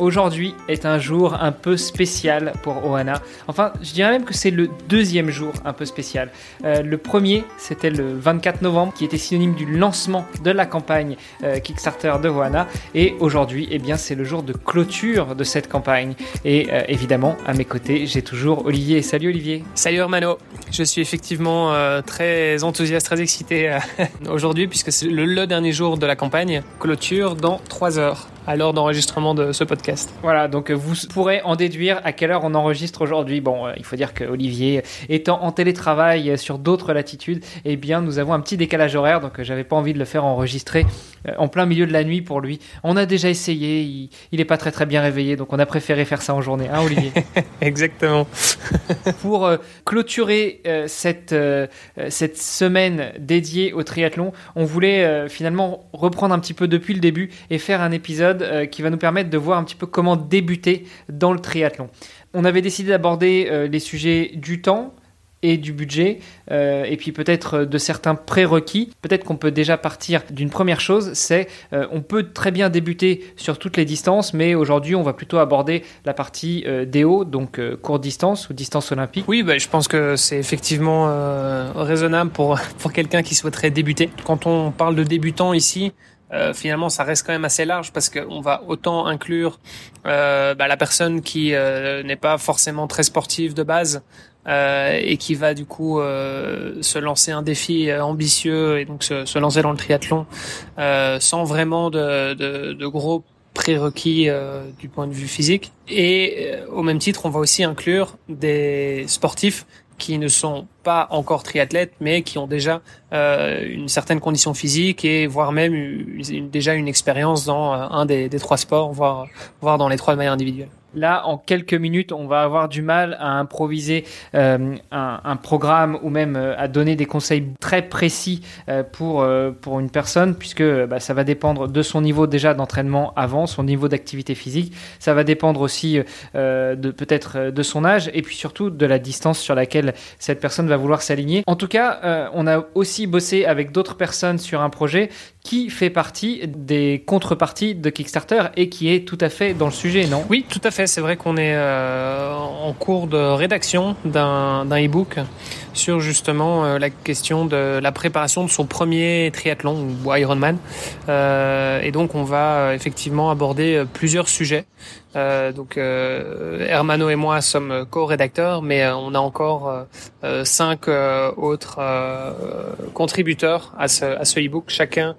Aujourd'hui est un jour un peu spécial pour Ohana. Enfin, je dirais même que c'est le deuxième jour un peu spécial. Euh, le premier, c'était le 24 novembre, qui était synonyme du lancement de la campagne euh, Kickstarter de Ohana. Et aujourd'hui, eh bien, c'est le jour de clôture de cette campagne. Et euh, évidemment, à mes côtés, j'ai toujours Olivier. Salut Olivier. Salut Hermano. Je suis effectivement très enthousiaste, très excité aujourd'hui, puisque c'est le, le dernier jour de la campagne. Clôture dans 3 heures à l'heure d'enregistrement de ce podcast. Voilà, donc euh, vous pourrez en déduire à quelle heure on enregistre aujourd'hui. Bon, euh, il faut dire que Olivier, étant en télétravail sur d'autres latitudes, eh bien, nous avons un petit décalage horaire, donc euh, j'avais pas envie de le faire enregistrer en plein milieu de la nuit pour lui. On a déjà essayé, il, il est pas très très bien réveillé, donc on a préféré faire ça en journée, hein, Olivier? Exactement. pour clôturer cette cette semaine dédiée au triathlon, on voulait finalement reprendre un petit peu depuis le début et faire un épisode euh, qui va nous permettre de voir un petit peu comment débuter dans le triathlon. On avait décidé d'aborder euh, les sujets du temps, et du budget, euh, et puis peut-être de certains prérequis. Peut-être qu'on peut déjà partir d'une première chose, c'est on peut très bien débuter sur toutes les distances, mais aujourd'hui on va plutôt aborder la partie DO, donc courte distance ou distance olympique. Oui, bah, je pense que c'est effectivement raisonnable pour, pour quelqu'un qui souhaiterait débuter. Quand on parle de débutant ici, euh, finalement ça reste quand même assez large parce qu'on va autant inclure euh, bah, la personne qui euh, n'est pas forcément très sportive de base euh, et qui va du coup se lancer un défi ambitieux et donc se, se lancer dans le triathlon sans vraiment de, de, de gros prérequis du point de vue physique. Et au même titre on va aussi inclure des sportifs qui ne sont pas encore triathlètes, mais qui ont déjà euh, une certaine condition physique et voire même déjà une expérience dans euh, un des, trois sports, voire, voire dans les trois manières individuelles. Là, en quelques minutes, on va avoir du mal à improviser euh, un, programme ou même euh, à donner des conseils très précis euh, pour, une personne, puisque bah, ça va dépendre de son niveau déjà d'entraînement avant, son niveau d'activité physique. Ça va dépendre aussi de peut-être de son âge et puis surtout de la distance sur laquelle cette personne va vouloir s'aligner. En tout cas, on a aussi bossé avec d'autres personnes sur un projet qui fait partie des contreparties de Kickstarter et qui est tout à fait dans le sujet, non? Oui, tout à fait. C'est vrai qu'on est euh, en cours de rédaction d'un e-book sur justement euh, la question de la préparation de son premier triathlon ou Ironman. Euh, et donc on va euh, effectivement aborder plusieurs sujets. Donc Hermano et moi sommes co-rédacteurs, mais on a encore cinq autres contributeurs à ce, à ce e-book, chacun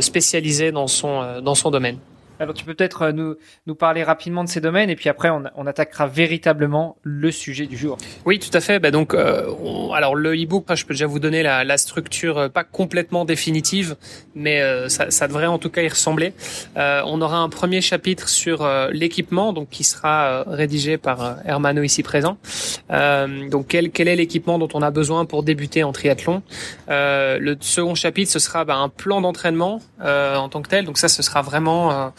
spécialisé dans son dans son domaine. Alors tu peux peut-être euh, nous, nous parler rapidement de ces domaines et puis après on, on attaquera véritablement le sujet du jour. Oui, tout à fait. Bah donc, euh, on, alors le e-book, je peux déjà vous donner la, la structure euh, pas complètement définitive, mais euh, ça, ça, devrait en tout cas y ressembler. Euh, on aura un premier chapitre sur euh, l'équipement, donc qui sera rédigé par Hermano ici présent. donc quel, quel est l'équipement dont on a besoin pour débuter en triathlon? Le second chapitre, ce sera bah, un plan d'entraînement en tant que tel. Donc ça, ce sera vraiment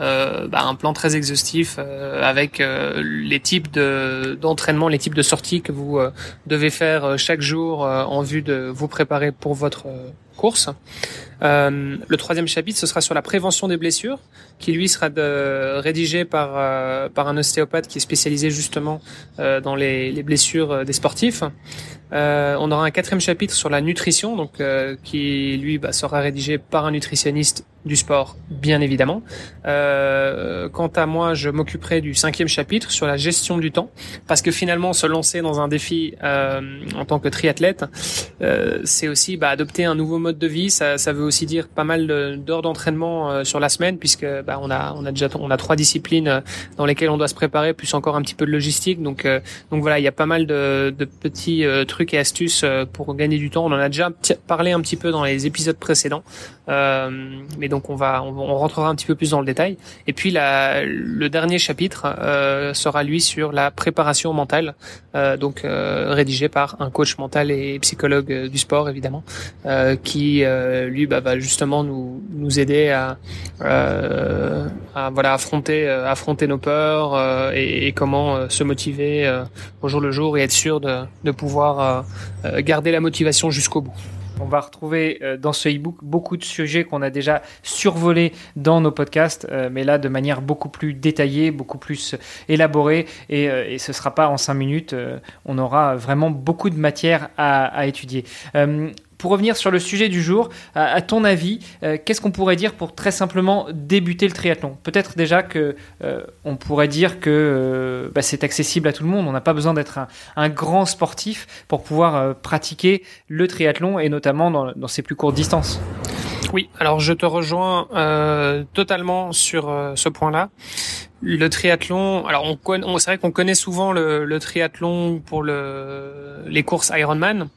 euh, bah, un plan très exhaustif euh, avec euh, les types de d'entraînement, les types de sorties que vous euh, devez faire chaque jour en vue de vous préparer pour votre course. le troisième chapitre, ce sera sur la prévention des blessures, qui lui sera de, rédigé par par un ostéopathe qui est spécialisé justement dans les, les, blessures des sportifs. on aura un quatrième chapitre sur la nutrition, donc qui lui bah, sera rédigé par un nutritionniste du sport, bien évidemment. Euh, quant à moi, je m'occuperai du cinquième chapitre sur la gestion du temps, parce que finalement, se lancer dans un défi euh, en tant que triathlète, euh, c'est aussi bah, adopter un nouveau mode de vie. Ça, ça veut aussi dire pas mal d'heures d'entraînement euh, sur la semaine, puisque bah, on a on a déjà on a trois disciplines euh, dans lesquelles on doit se préparer, plus encore un petit peu de logistique. Donc euh, donc voilà, il y a pas mal de, de petits trucs et astuces pour gagner du temps. On en a déjà parlé un petit peu dans les épisodes précédents. mais donc on va, on, on, rentrera un petit peu plus dans le détail. Et puis le dernier chapitre sera lui sur la préparation mentale, donc rédigé par un coach mental et psychologue du sport évidemment, qui lui bah, va justement nous nous aider à, à voilà affronter affronter nos peurs et, comment se motiver au jour le jour et être sûr de pouvoir garder la motivation jusqu'au bout. On va retrouver euh, dans ce e-book beaucoup de sujets qu'on a déjà survolés dans nos podcasts, euh, mais là de manière beaucoup plus détaillée, beaucoup plus élaborée, et, euh, ce ne sera pas en cinq minutes. on aura vraiment beaucoup de matière à étudier pour revenir sur le sujet du jour, à, ton avis, euh, qu'est-ce qu'on pourrait dire pour très simplement débuter le triathlon? Peut-être déjà que euh, on pourrait dire que euh, bah, c'est accessible à tout le monde. On n'a pas besoin d'être un, grand sportif pour pouvoir pratiquer le triathlon et notamment dans, dans, ses plus courtes distances. Oui, alors je te rejoins totalement sur ce point-là le triathlon, alors on, on c'est vrai qu'on connaît souvent le, le, triathlon pour le, les courses Ironman,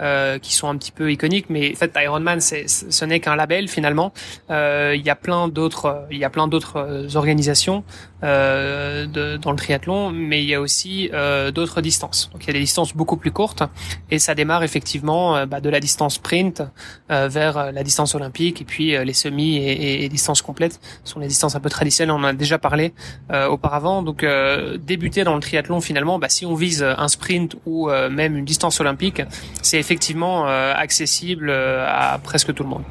euh, qui sont un petit peu iconiques, mais en fait Ironman, c'est, ce n'est qu'un label finalement. Euh, il y a plein d'autres, il y a plein d'autres euh, organisations euh, de, dans le triathlon, mais il y a aussi euh, d'autres distances. Donc il y a des distances beaucoup plus courtes, et ça démarre effectivement euh, bah, de la distance sprint vers la distance olympique, et puis les semis et, et, distances complètes sont les distances un peu traditionnelles. On en a déjà parlé auparavant. Donc débuter dans le triathlon finalement, bah, si on vise un sprint ou même une distance olympique, c'est effectivement euh, accessible euh, à presque tout le monde.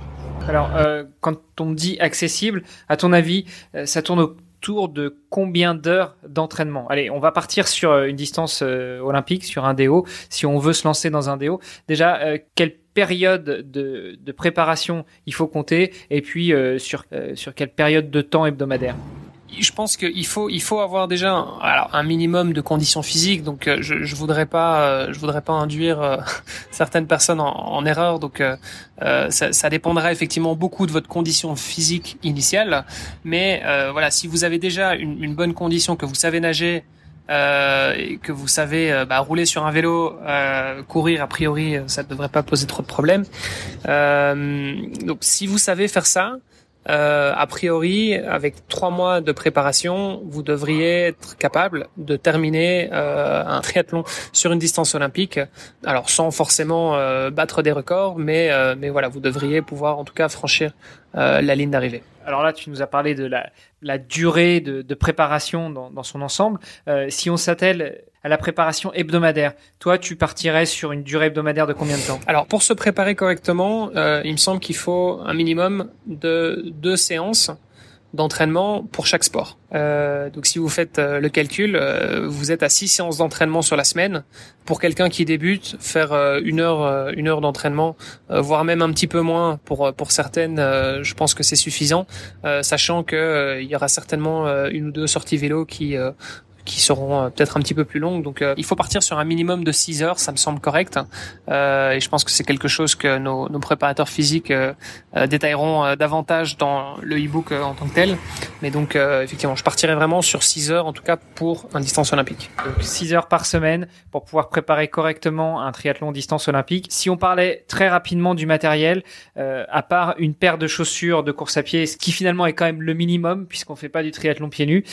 Alors, euh, quand on dit accessible, à ton avis, ça tourne autour de combien d'heures d'entraînement? Allez, on va partir sur une distance olympique, sur un DO, si on veut se lancer dans un DO. Déjà, quelle période de, de, préparation il faut compter? Et puis sur, sur quelle période de temps hebdomadaire? Je pense qu'il faut il faut avoir déjà un, alors un minimum de conditions physiques. Donc euh, je je voudrais pas euh, je voudrais pas induire euh, certaines personnes en, en erreur. Donc ça, ça, dépendra effectivement beaucoup de votre condition physique initiale. Mais voilà si vous avez déjà une, une, bonne condition que vous savez nager et que vous savez bah, rouler sur un vélo, courir a priori, ça ne devrait pas poser trop de problèmes. donc si vous savez faire ça, euh, a priori, avec trois mois de préparation, vous devriez être capable de terminer euh, un triathlon sur une distance olympique. Alors sans forcément euh, battre des records, mais euh, mais voilà, vous devriez pouvoir en tout cas franchir euh, la ligne d'arrivée. Alors là, tu nous as parlé de la, la durée de, de préparation dans, dans, son ensemble. si on s'attelle à la préparation hebdomadaire. Toi, tu partirais sur une durée hebdomadaire de combien de temps? Alors, pour se préparer correctement, euh, il me semble qu'il faut un minimum de deux séances d'entraînement pour chaque sport. Euh, donc si vous faites euh, le calcul, euh, vous êtes à six séances d'entraînement sur la semaine. Pour quelqu'un qui débute, faire euh, une heure, une heure d'entraînement, voire même un petit peu moins pour pour certaines, je pense que c'est suffisant, sachant que il y aura certainement une ou deux sorties vélo qui qui seront euh, peut-être un petit peu plus longues. Donc euh, il faut partir sur un minimum de 6 heures, ça me semble correct. Euh, et je pense que c'est quelque chose que nos, nos préparateurs physiques détailleront davantage dans le e-book en tant que tel. Mais donc effectivement, je partirai vraiment sur 6 heures en tout cas pour un distance olympique. Donc 6 heures par semaine pour pouvoir préparer correctement un triathlon distance olympique. Si on parlait très rapidement du matériel, à part une paire de chaussures de course à pied, ce qui finalement est quand même le minimum puisqu'on fait pas du triathlon pieds nus,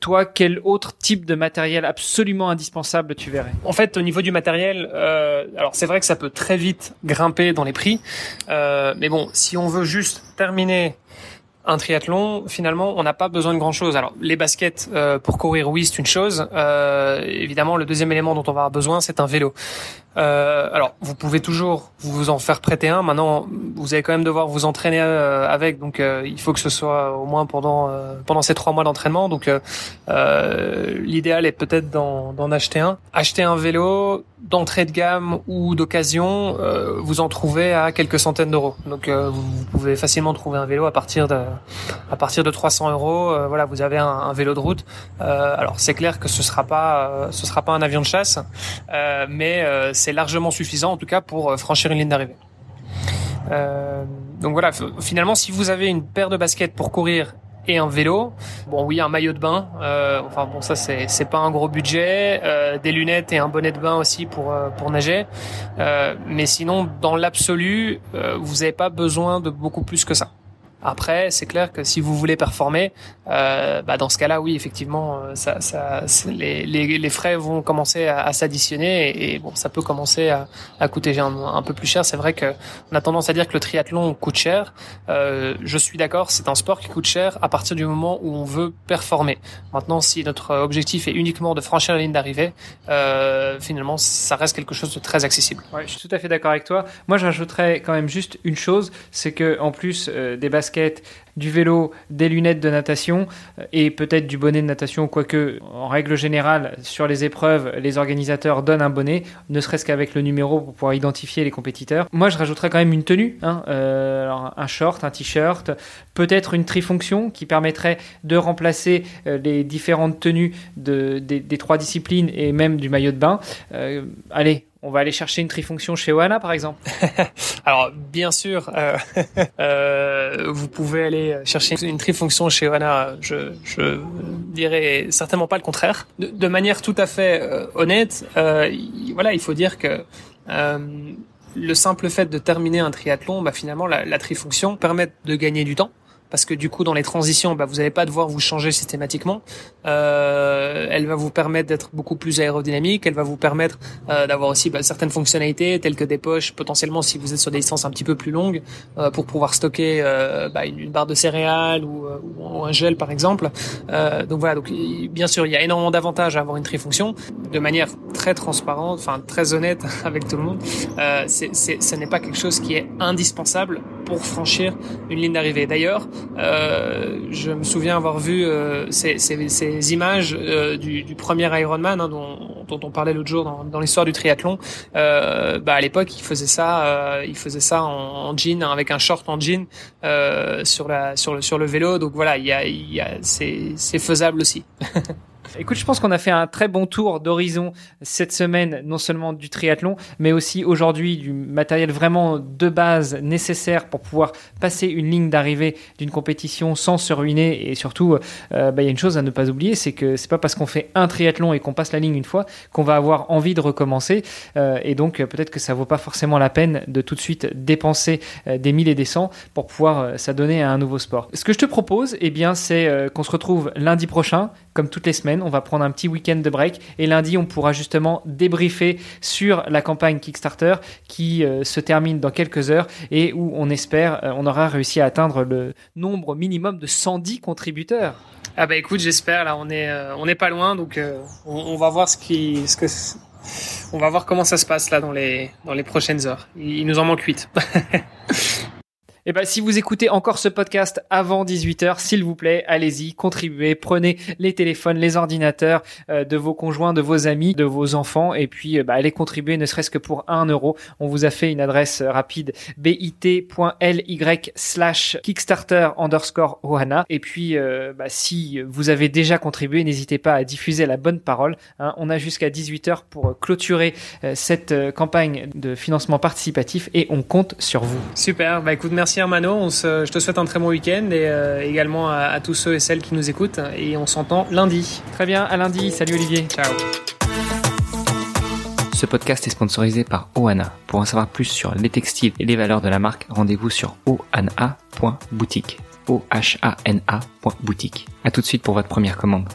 toi quel autre type de matériel absolument indispensable tu verrais En fait, au niveau du matériel, euh, alors c'est vrai que ça peut très vite grimper dans les prix, euh, mais bon, si on veut juste terminer un triathlon, finalement, on n'a pas besoin de grand-chose. Alors, les baskets euh, pour courir, oui, c'est une chose. Évidemment, le deuxième élément dont on va avoir besoin, c'est un vélo. Euh, alors, vous pouvez toujours vous en faire prêter un. Maintenant, vous allez quand même devoir vous entraîner euh, avec, donc euh, il faut que ce soit au moins pendant euh, pendant ces trois mois d'entraînement. Donc, l'idéal est peut-être d'en acheter un. Acheter un vélo d'entrée de gamme ou d'occasion, vous en trouvez à quelques centaines d'euros. Donc, vous pouvez facilement trouver un vélo à partir de à partir de 300 euros. voilà, vous avez un, un vélo de route. alors, c'est clair que ce sera pas ce sera pas un avion de chasse, mais c'est largement suffisant en tout cas pour euh, franchir une ligne d'arrivée. Euh, donc voilà, finalement, si vous avez une paire de baskets pour courir et un vélo. Bon, oui, un maillot de bain. Euh, enfin bon, ça c'est pas un gros budget. Des lunettes et un bonnet de bain aussi pour pour nager. Mais sinon, dans l'absolu, vous n'avez pas besoin de beaucoup plus que ça. Après, c'est clair que si vous voulez performer, euh, bah dans ce cas-là, oui, effectivement, euh, ça, ça, les, les, les, frais vont commencer à, à s'additionner et, bon, ça peut commencer à, à coûter un, un, peu plus cher. C'est vrai que on a tendance à dire que le triathlon coûte cher. Euh, je suis d'accord, c'est un sport qui coûte cher à partir du moment où on veut performer. Maintenant, si notre objectif est uniquement de franchir la ligne d'arrivée, euh, finalement, ça reste quelque chose de très accessible. Ouais, je suis tout à fait d'accord avec toi. Moi, j'ajouterais quand même juste une chose, c'est que en plus euh, des baskets du vélo, des lunettes de natation euh, et peut-être du bonnet de natation, quoique en règle générale sur les épreuves, les organisateurs donnent un bonnet, ne serait-ce qu'avec le numéro pour pouvoir identifier les compétiteurs. Moi, je rajouterais quand même une tenue, hein, euh, un short, un t-shirt, peut-être une trifonction qui permettrait de remplacer euh, les différentes tenues de, des, des, trois disciplines et même du maillot de bain. allez, on va aller chercher une trifonction chez Oana, par exemple Alors, bien sûr, euh, euh, vous pouvez aller chercher une trifonction chez Oana. Je, dirais certainement pas le contraire. De, manière tout à fait euh, honnête, voilà, il faut dire que le simple fait de terminer un triathlon, bah, finalement, la, la trifonction permet de gagner du temps parce que du coup dans les transitions, bah, vous n'allez pas devoir vous changer systématiquement. Euh, elle va vous permettre d'être beaucoup plus aérodynamique, elle va vous permettre euh, d'avoir aussi bah, certaines fonctionnalités telles que des poches potentiellement si vous êtes sur des distances un petit peu plus longues euh, pour pouvoir stocker euh, bah, une, barre de céréales ou, euh, ou, un gel par exemple. Euh, donc voilà, donc bien sûr il y a énormément d'avantages à avoir une trifonction de manière très transparente, enfin très honnête avec tout le monde. c'est, c'est, ce n'est pas quelque chose qui est indispensable pour franchir une ligne d'arrivée. D'ailleurs, euh, je me souviens avoir vu euh, ces, ces, ces, images euh, du, du, premier Ironman hein, dont, dont, on parlait l'autre jour dans, dans l'histoire du triathlon. Euh, bah à l'époque, il faisait ça, euh, il faisait ça en, jean avec un short en jean sur la sur le sur le vélo. Donc voilà, il y a, y a c'est faisable aussi. Écoute, je pense qu'on a fait un très bon tour d'horizon cette semaine, non seulement du triathlon, mais aussi aujourd'hui du matériel vraiment de base nécessaire pour pouvoir passer une ligne d'arrivée d'une compétition sans se ruiner. Et surtout, euh, bah, il y a une chose à ne pas oublier, c'est que c'est pas parce qu'on fait un triathlon et qu'on passe la ligne une fois qu'on va avoir envie de recommencer. Euh, et donc, peut-être que ça vaut pas forcément la peine de tout de suite dépenser euh, des mille et des cents pour pouvoir s'adonner à un nouveau sport. Ce que je te propose, eh bien, c'est qu'on se retrouve lundi prochain, comme toutes les semaines on va prendre un petit week-end de break et lundi on pourra justement débriefer sur la campagne Kickstarter qui euh, se termine dans quelques heures et où on espère euh, on aura réussi à atteindre le nombre minimum de 110 contributeurs. Ah bah écoute, j'espère là on est euh, on n'est pas loin donc on, va voir ce qui ce que on va voir comment ça se passe là dans les dans les prochaines heures. Il, il nous en manque 8. Eh ben, si vous écoutez encore ce podcast avant 18h, s'il vous plaît, allez-y, contribuez, prenez les téléphones, les ordinateurs euh, de vos conjoints, de vos amis, de vos enfants, et puis euh, bah, allez contribuer, ne serait-ce que pour 1 euro. On vous a fait une adresse rapide bit.ly slash Kickstarter underscore Ohana. Et puis, euh, bah, si vous avez déjà contribué, n'hésitez pas à diffuser la bonne parole. Hein. On a jusqu'à 18h pour clôturer cette campagne de financement participatif et on compte sur vous. Super, bah écoute, merci merci Armano. On se, je te souhaite un très bon week-end et euh, également à, à, tous ceux et celles qui nous écoutent. Et on s'entend lundi. Très bien, à lundi. Salut Olivier. Ciao. Ce podcast est sponsorisé par Oana. Pour en savoir plus sur les textiles et les valeurs de la marque, rendez-vous sur oana.boutique. O-H-A-N-A.boutique. A tout de suite pour votre première commande.